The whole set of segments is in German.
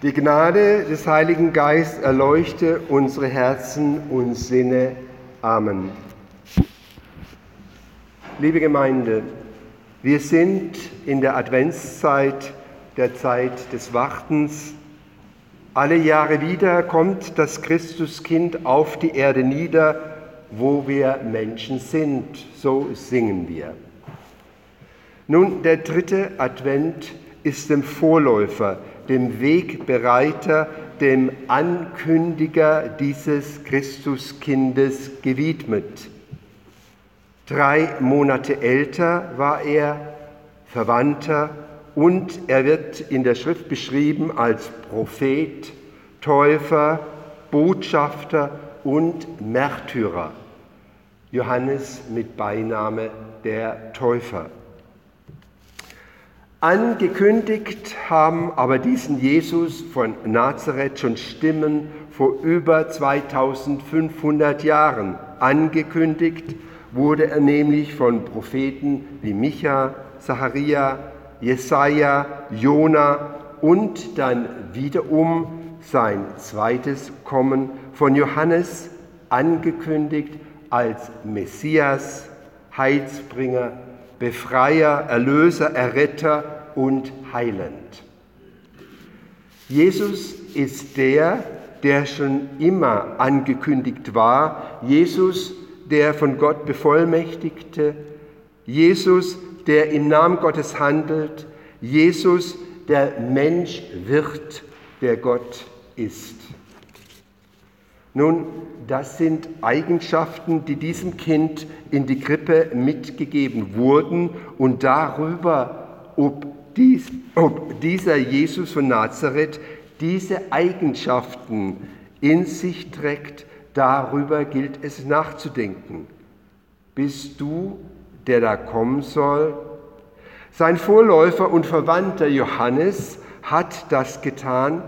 Die Gnade des Heiligen Geistes erleuchte unsere Herzen und Sinne. Amen. Liebe Gemeinde, wir sind in der Adventszeit, der Zeit des Wartens. Alle Jahre wieder kommt das Christuskind auf die Erde nieder, wo wir Menschen sind, so singen wir. Nun, der dritte Advent ist dem Vorläufer, dem Wegbereiter, dem Ankündiger dieses Christuskindes gewidmet. Drei Monate älter war er, Verwandter, und er wird in der Schrift beschrieben als Prophet, Täufer, Botschafter und Märtyrer. Johannes mit Beiname der Täufer. Angekündigt haben aber diesen Jesus von Nazareth schon Stimmen vor über 2500 Jahren. Angekündigt wurde er nämlich von Propheten wie Micha, Zacharia, Jesaja, Jona und dann wiederum sein zweites Kommen von Johannes angekündigt als Messias, Heilsbringer, Befreier, Erlöser, Erretter und Heiland. Jesus ist der, der schon immer angekündigt war, Jesus, der von Gott bevollmächtigte, Jesus, der im Namen Gottes handelt, Jesus, der Mensch wird, der Gott ist. Nun, das sind Eigenschaften, die diesem Kind in die Krippe mitgegeben wurden und darüber, ob, dies, ob dieser Jesus von Nazareth diese Eigenschaften in sich trägt, darüber gilt es nachzudenken. Bist du, der da kommen soll? Sein Vorläufer und Verwandter Johannes hat das getan,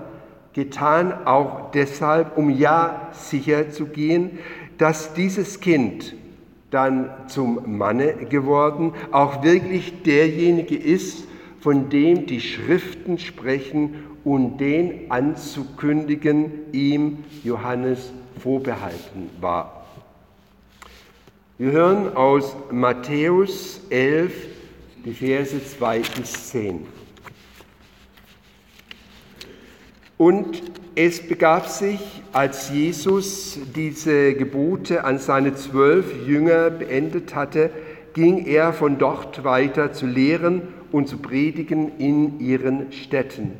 getan auch deshalb, um ja sicher zu gehen, dass dieses Kind dann zum Manne geworden auch wirklich derjenige ist, von dem die Schriften sprechen und den anzukündigen ihm Johannes vorbehalten war. Wir hören aus Matthäus 11 die Verse 2 bis 10. Und es begab sich, als Jesus diese Gebote an seine zwölf Jünger beendet hatte, ging er von dort weiter zu lehren und zu predigen in ihren Städten.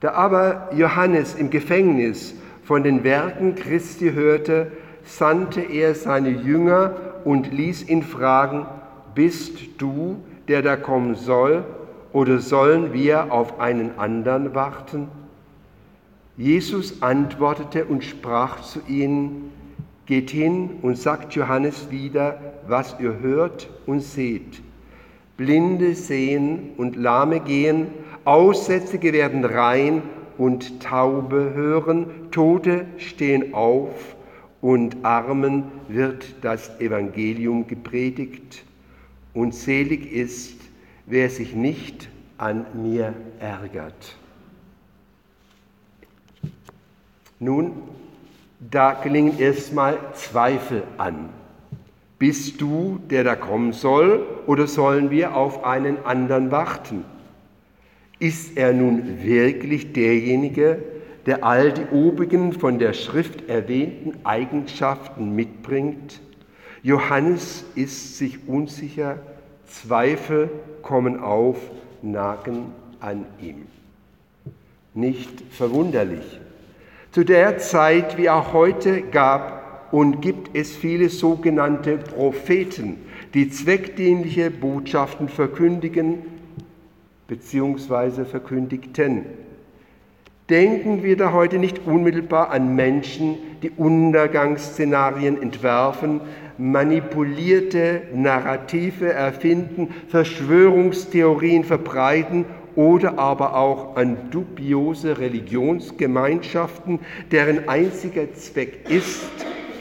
Da aber Johannes im Gefängnis von den Werken Christi hörte, sandte er seine Jünger und ließ ihn fragen, bist du, der da kommen soll, oder sollen wir auf einen anderen warten? Jesus antwortete und sprach zu ihnen, Geht hin und sagt Johannes wieder, was ihr hört und seht. Blinde sehen und Lahme gehen, Aussätzige werden rein und Taube hören, Tote stehen auf und Armen wird das Evangelium gepredigt. Und selig ist, wer sich nicht an mir ärgert. Nun, da klingen erstmal Zweifel an. Bist du, der da kommen soll, oder sollen wir auf einen anderen warten? Ist er nun wirklich derjenige, der all die obigen von der Schrift erwähnten Eigenschaften mitbringt? Johannes ist sich unsicher, Zweifel kommen auf, nagen an ihm. Nicht verwunderlich. Zu der Zeit wie auch heute gab und gibt es viele sogenannte Propheten, die zweckdienliche Botschaften verkündigen bzw. verkündigten. Denken wir da heute nicht unmittelbar an Menschen, die Untergangsszenarien entwerfen, manipulierte Narrative erfinden, Verschwörungstheorien verbreiten oder aber auch an dubiose Religionsgemeinschaften, deren einziger Zweck ist,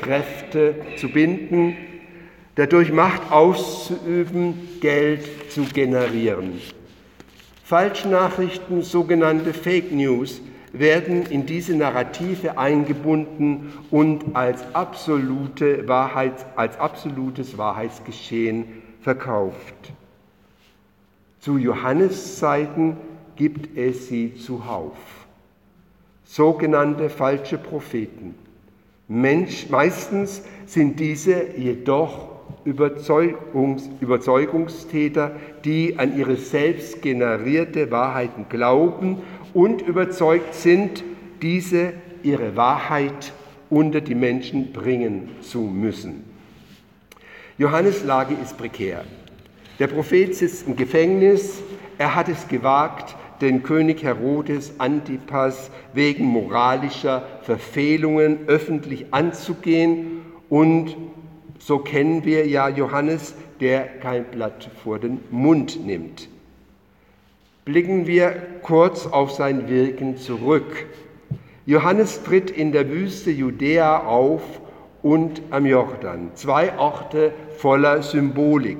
Kräfte zu binden, dadurch Macht auszuüben, Geld zu generieren. Falschnachrichten, sogenannte Fake News, werden in diese Narrative eingebunden und als, absolute Wahrheit, als absolutes Wahrheitsgeschehen verkauft. Zu Johannes Zeiten gibt es sie zuhauf. Sogenannte falsche Propheten. Mensch, meistens sind diese jedoch Überzeugungs, Überzeugungstäter, die an ihre selbst generierte Wahrheiten glauben und überzeugt sind, diese ihre Wahrheit unter die Menschen bringen zu müssen. Johannes Lage ist prekär. Der Prophet sitzt im Gefängnis, er hat es gewagt, den König Herodes Antipas wegen moralischer Verfehlungen öffentlich anzugehen und so kennen wir ja Johannes, der kein Blatt vor den Mund nimmt. Blicken wir kurz auf sein Wirken zurück. Johannes tritt in der Wüste Judäa auf und am Jordan, zwei Orte voller Symbolik.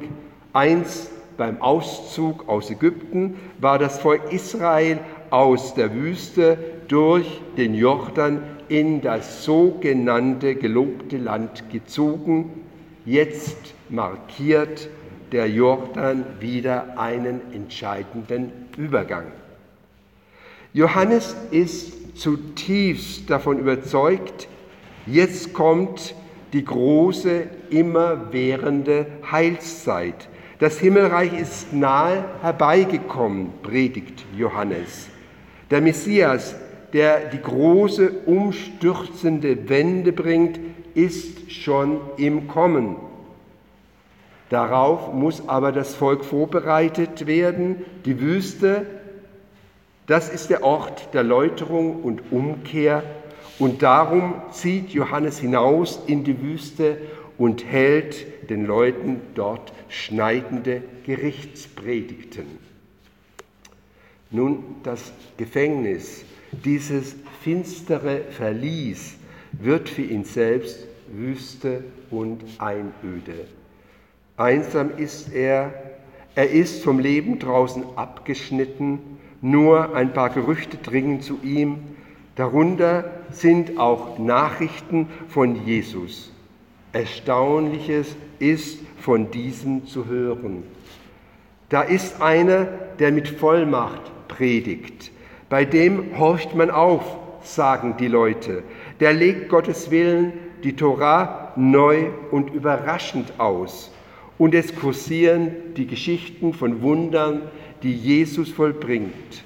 Eins beim Auszug aus Ägypten war das Volk Israel aus der Wüste durch den Jordan in das sogenannte gelobte Land gezogen, Jetzt markiert der Jordan wieder einen entscheidenden Übergang. Johannes ist zutiefst davon überzeugt, jetzt kommt die große, immerwährende Heilszeit. Das Himmelreich ist nahe herbeigekommen, predigt Johannes. Der Messias, der die große, umstürzende Wende bringt, ist schon im Kommen. Darauf muss aber das Volk vorbereitet werden. Die Wüste, das ist der Ort der Läuterung und Umkehr. Und darum zieht Johannes hinaus in die Wüste und hält den Leuten dort schneidende Gerichtspredigten. Nun, das Gefängnis, dieses finstere Verlies, wird für ihn selbst Wüste und Einöde. Einsam ist er, er ist vom Leben draußen abgeschnitten, nur ein paar Gerüchte dringen zu ihm, darunter sind auch Nachrichten von Jesus. Erstaunliches ist von diesem zu hören. Da ist einer, der mit Vollmacht predigt. Bei dem horcht man auf, sagen die Leute der legt Gottes Willen, die Torah, neu und überraschend aus. Und es kursieren die Geschichten von Wundern, die Jesus vollbringt.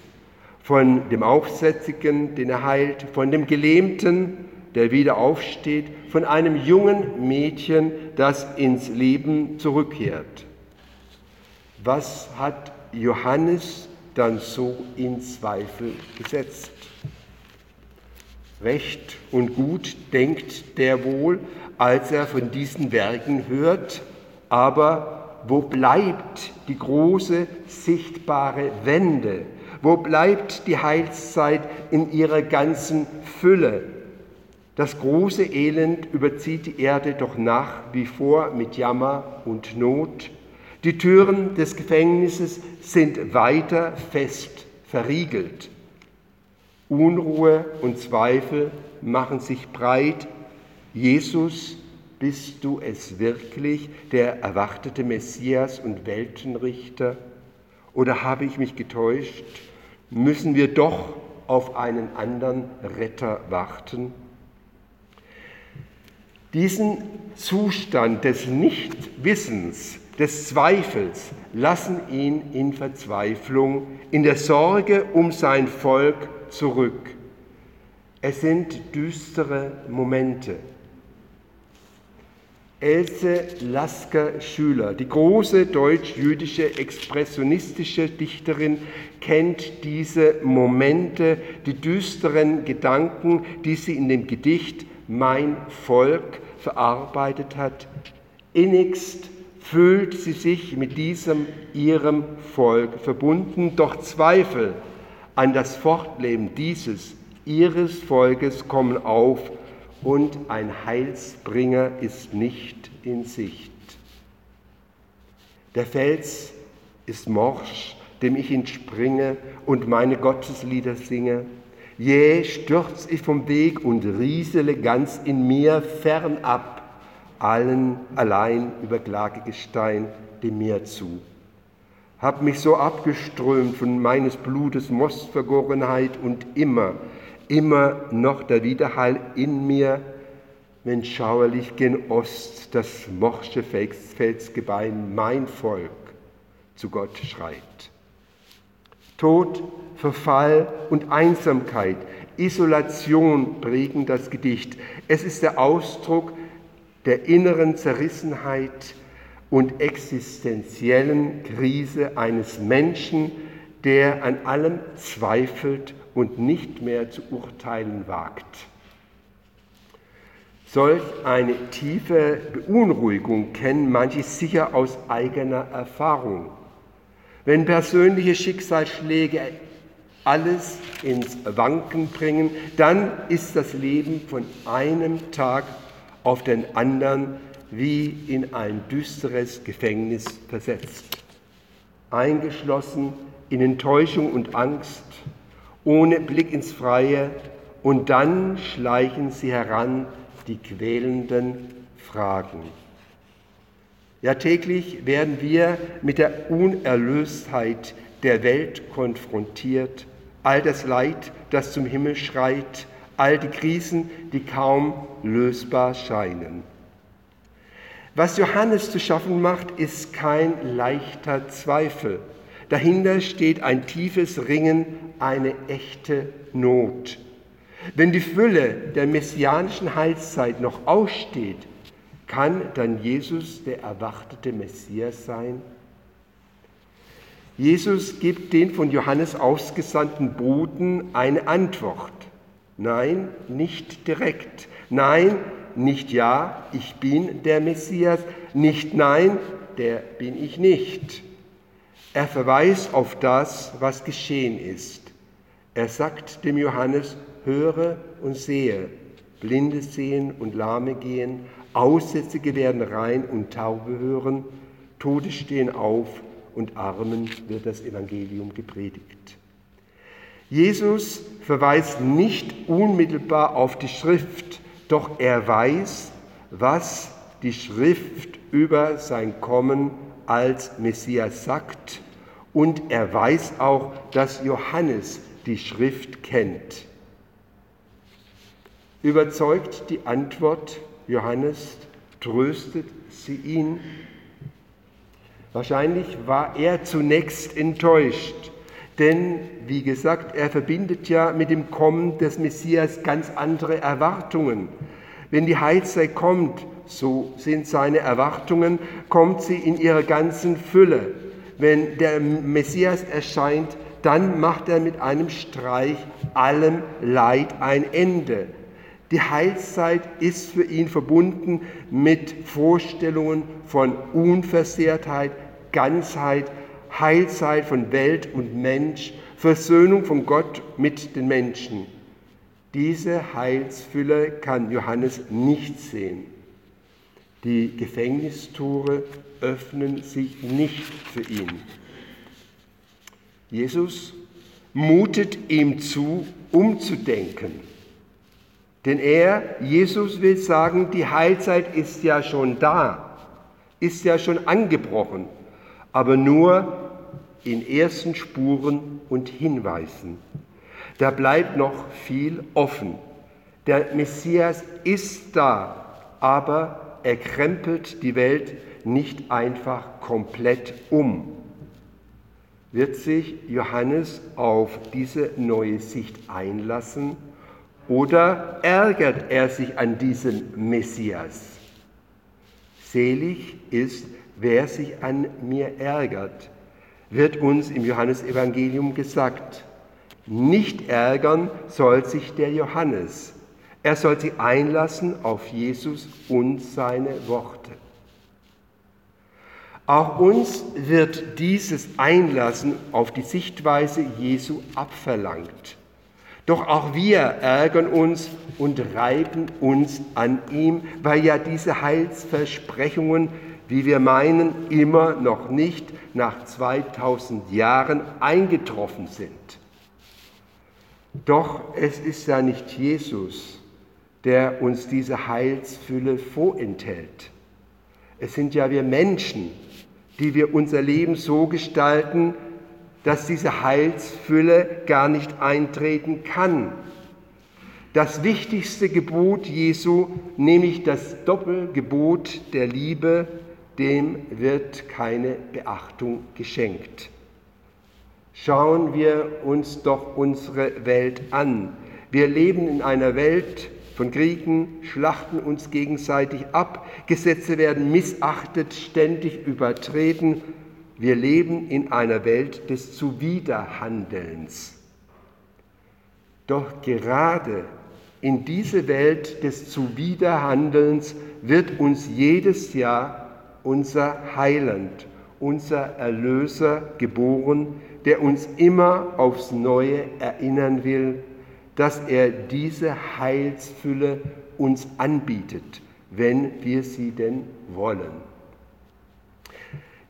Von dem Aufsätzigen, den er heilt, von dem Gelähmten, der wieder aufsteht, von einem jungen Mädchen, das ins Leben zurückkehrt. Was hat Johannes dann so in Zweifel gesetzt? Recht und gut denkt der wohl, als er von diesen Werken hört, aber wo bleibt die große sichtbare Wende? Wo bleibt die Heilszeit in ihrer ganzen Fülle? Das große Elend überzieht die Erde doch nach wie vor mit Jammer und Not. Die Türen des Gefängnisses sind weiter fest verriegelt. Unruhe und Zweifel machen sich breit. Jesus, bist du es wirklich, der erwartete Messias und Weltenrichter? Oder habe ich mich getäuscht? Müssen wir doch auf einen anderen Retter warten? Diesen Zustand des Nichtwissens, des Zweifels, lassen ihn in Verzweiflung, in der Sorge um sein Volk zurück. Es sind düstere Momente. Else Lasker-Schüler, die große deutsch-jüdische expressionistische Dichterin, kennt diese Momente, die düsteren Gedanken, die sie in dem Gedicht Mein Volk verarbeitet hat. Innigst fühlt sie sich mit diesem ihrem Volk verbunden, doch Zweifel an das Fortleben dieses ihres Volkes kommen auf und ein Heilsbringer ist nicht in Sicht. Der Fels ist morsch, dem ich entspringe und meine Gotteslieder singe. Jäh stürz ich vom Weg und riesele ganz in mir fernab, allen allein über Klagegestein dem Meer zu. Hab mich so abgeströmt von meines Blutes Mostvergorenheit und immer, immer noch der Widerhall in mir, wenn schauerlich gen Ost das morsche Felsgebein mein Volk zu Gott schreit. Tod, Verfall und Einsamkeit, Isolation prägen das Gedicht. Es ist der Ausdruck der inneren Zerrissenheit und existenziellen Krise eines Menschen, der an allem zweifelt und nicht mehr zu urteilen wagt. Solch eine tiefe Beunruhigung kennen manche sicher aus eigener Erfahrung. Wenn persönliche Schicksalsschläge alles ins Wanken bringen, dann ist das Leben von einem Tag auf den anderen wie in ein düsteres Gefängnis versetzt. Eingeschlossen in Enttäuschung und Angst, ohne Blick ins Freie, und dann schleichen sie heran die quälenden Fragen. Ja, täglich werden wir mit der Unerlöstheit der Welt konfrontiert, all das Leid, das zum Himmel schreit, all die Krisen, die kaum lösbar scheinen. Was Johannes zu schaffen macht, ist kein leichter Zweifel. Dahinter steht ein tiefes Ringen, eine echte Not. Wenn die Fülle der messianischen Heilszeit noch aussteht, kann dann Jesus der erwartete Messias sein? Jesus gibt den von Johannes ausgesandten Boten eine Antwort. Nein, nicht direkt. Nein, nicht ja, ich bin der Messias. Nicht nein, der bin ich nicht. Er verweist auf das, was geschehen ist. Er sagt dem Johannes, höre und sehe, Blinde sehen und Lahme gehen, Aussätzige werden rein und Taube hören, Tode stehen auf und Armen wird das Evangelium gepredigt. Jesus verweist nicht unmittelbar auf die Schrift, doch er weiß, was die Schrift über sein Kommen als Messias sagt und er weiß auch, dass Johannes die Schrift kennt. Überzeugt die Antwort Johannes, tröstet sie ihn? Wahrscheinlich war er zunächst enttäuscht, denn wie gesagt, er verbindet ja mit dem Kommen des Messias ganz andere Erwartungen. Wenn die Heilzeit kommt, so sind seine Erwartungen, kommt sie in ihrer ganzen Fülle. Wenn der Messias erscheint, dann macht er mit einem Streich allem Leid ein Ende. Die Heilszeit ist für ihn verbunden mit Vorstellungen von Unversehrtheit, Ganzheit, Heilzeit von Welt und Mensch, Versöhnung von Gott mit den Menschen. Diese Heilsfülle kann Johannes nicht sehen. Die Gefängnistore öffnen sich nicht für ihn. Jesus mutet ihm zu, umzudenken. Denn er, Jesus will sagen, die Heilzeit ist ja schon da, ist ja schon angebrochen, aber nur in ersten Spuren und Hinweisen. Da bleibt noch viel offen. Der Messias ist da, aber er krempelt die Welt nicht einfach komplett um. Wird sich Johannes auf diese neue Sicht einlassen? Oder ärgert er sich an diesem Messias? Selig ist, wer sich an mir ärgert, wird uns im Johannesevangelium gesagt. Nicht ärgern soll sich der Johannes. Er soll sich einlassen auf Jesus und seine Worte. Auch uns wird dieses Einlassen auf die Sichtweise Jesu abverlangt. Doch auch wir ärgern uns und reiben uns an ihm, weil ja diese Heilsversprechungen wie wir meinen, immer noch nicht nach 2000 Jahren eingetroffen sind. Doch es ist ja nicht Jesus, der uns diese Heilsfülle vorenthält. Es sind ja wir Menschen, die wir unser Leben so gestalten, dass diese Heilsfülle gar nicht eintreten kann. Das wichtigste Gebot Jesu, nämlich das Doppelgebot der Liebe, dem wird keine Beachtung geschenkt. Schauen wir uns doch unsere Welt an. Wir leben in einer Welt von Kriegen, schlachten uns gegenseitig ab, Gesetze werden missachtet, ständig übertreten. Wir leben in einer Welt des Zuwiderhandelns. Doch gerade in diese Welt des Zuwiderhandelns wird uns jedes Jahr unser Heiland, unser Erlöser geboren, der uns immer aufs Neue erinnern will, dass er diese Heilsfülle uns anbietet, wenn wir sie denn wollen.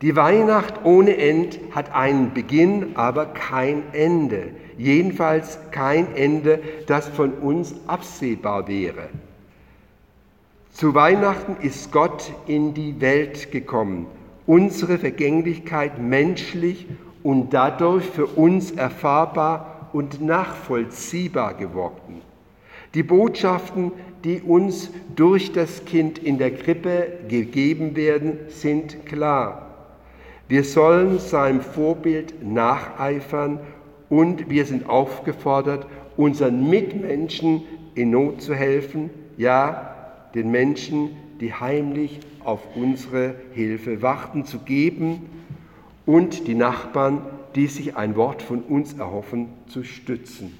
Die Weihnacht ohne End hat einen Beginn, aber kein Ende. Jedenfalls kein Ende, das von uns absehbar wäre. Zu Weihnachten ist Gott in die Welt gekommen, unsere Vergänglichkeit menschlich und dadurch für uns erfahrbar und nachvollziehbar geworden. Die Botschaften, die uns durch das Kind in der Krippe gegeben werden, sind klar. Wir sollen seinem Vorbild nacheifern und wir sind aufgefordert, unseren Mitmenschen in Not zu helfen, ja, den Menschen, die heimlich auf unsere Hilfe warten, zu geben und die Nachbarn, die sich ein Wort von uns erhoffen, zu stützen.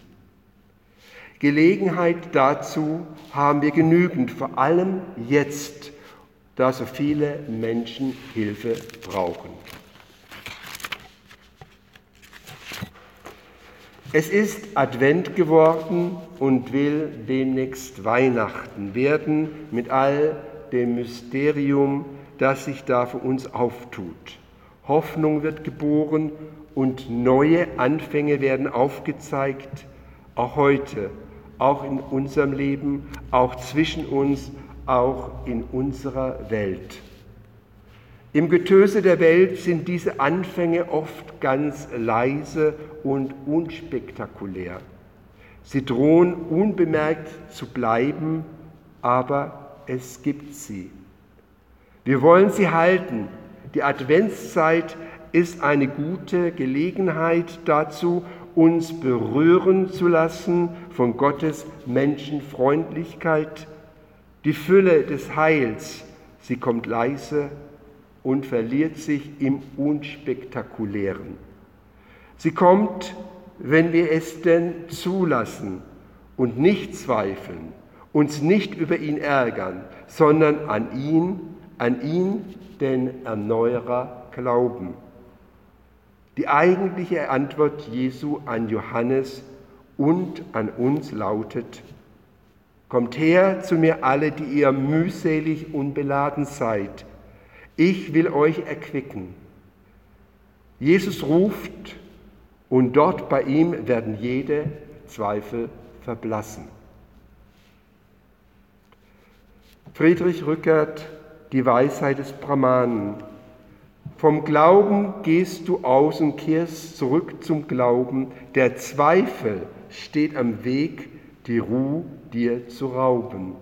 Gelegenheit dazu haben wir genügend, vor allem jetzt, da so viele Menschen Hilfe brauchen. Es ist Advent geworden und will demnächst Weihnachten werden mit all dem Mysterium, das sich da für uns auftut. Hoffnung wird geboren und neue Anfänge werden aufgezeigt, auch heute, auch in unserem Leben, auch zwischen uns, auch in unserer Welt. Im Getöse der Welt sind diese Anfänge oft ganz leise und unspektakulär. Sie drohen unbemerkt zu bleiben, aber es gibt sie. Wir wollen sie halten. Die Adventszeit ist eine gute Gelegenheit dazu, uns berühren zu lassen von Gottes Menschenfreundlichkeit. Die Fülle des Heils, sie kommt leise und verliert sich im Unspektakulären. Sie kommt, wenn wir es denn zulassen und nicht zweifeln, uns nicht über ihn ärgern, sondern an ihn, an ihn, den Erneuerer, glauben. Die eigentliche Antwort Jesu an Johannes und an uns lautet, Kommt her zu mir alle, die ihr mühselig unbeladen seid, ich will euch erquicken. Jesus ruft und dort bei ihm werden jede Zweifel verblassen. Friedrich Rückert, die Weisheit des Brahmanen. Vom Glauben gehst du aus und kehrst zurück zum Glauben. Der Zweifel steht am Weg, die Ruhe dir zu rauben.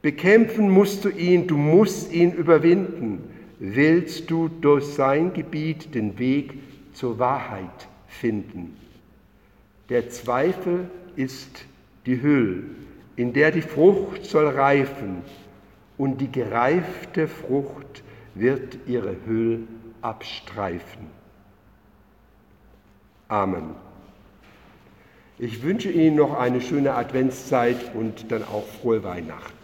Bekämpfen musst du ihn, du musst ihn überwinden willst du durch sein Gebiet den Weg zur Wahrheit finden. Der Zweifel ist die Hülle, in der die Frucht soll reifen, und die gereifte Frucht wird ihre Hülle abstreifen. Amen. Ich wünsche Ihnen noch eine schöne Adventszeit und dann auch frohe Weihnachten.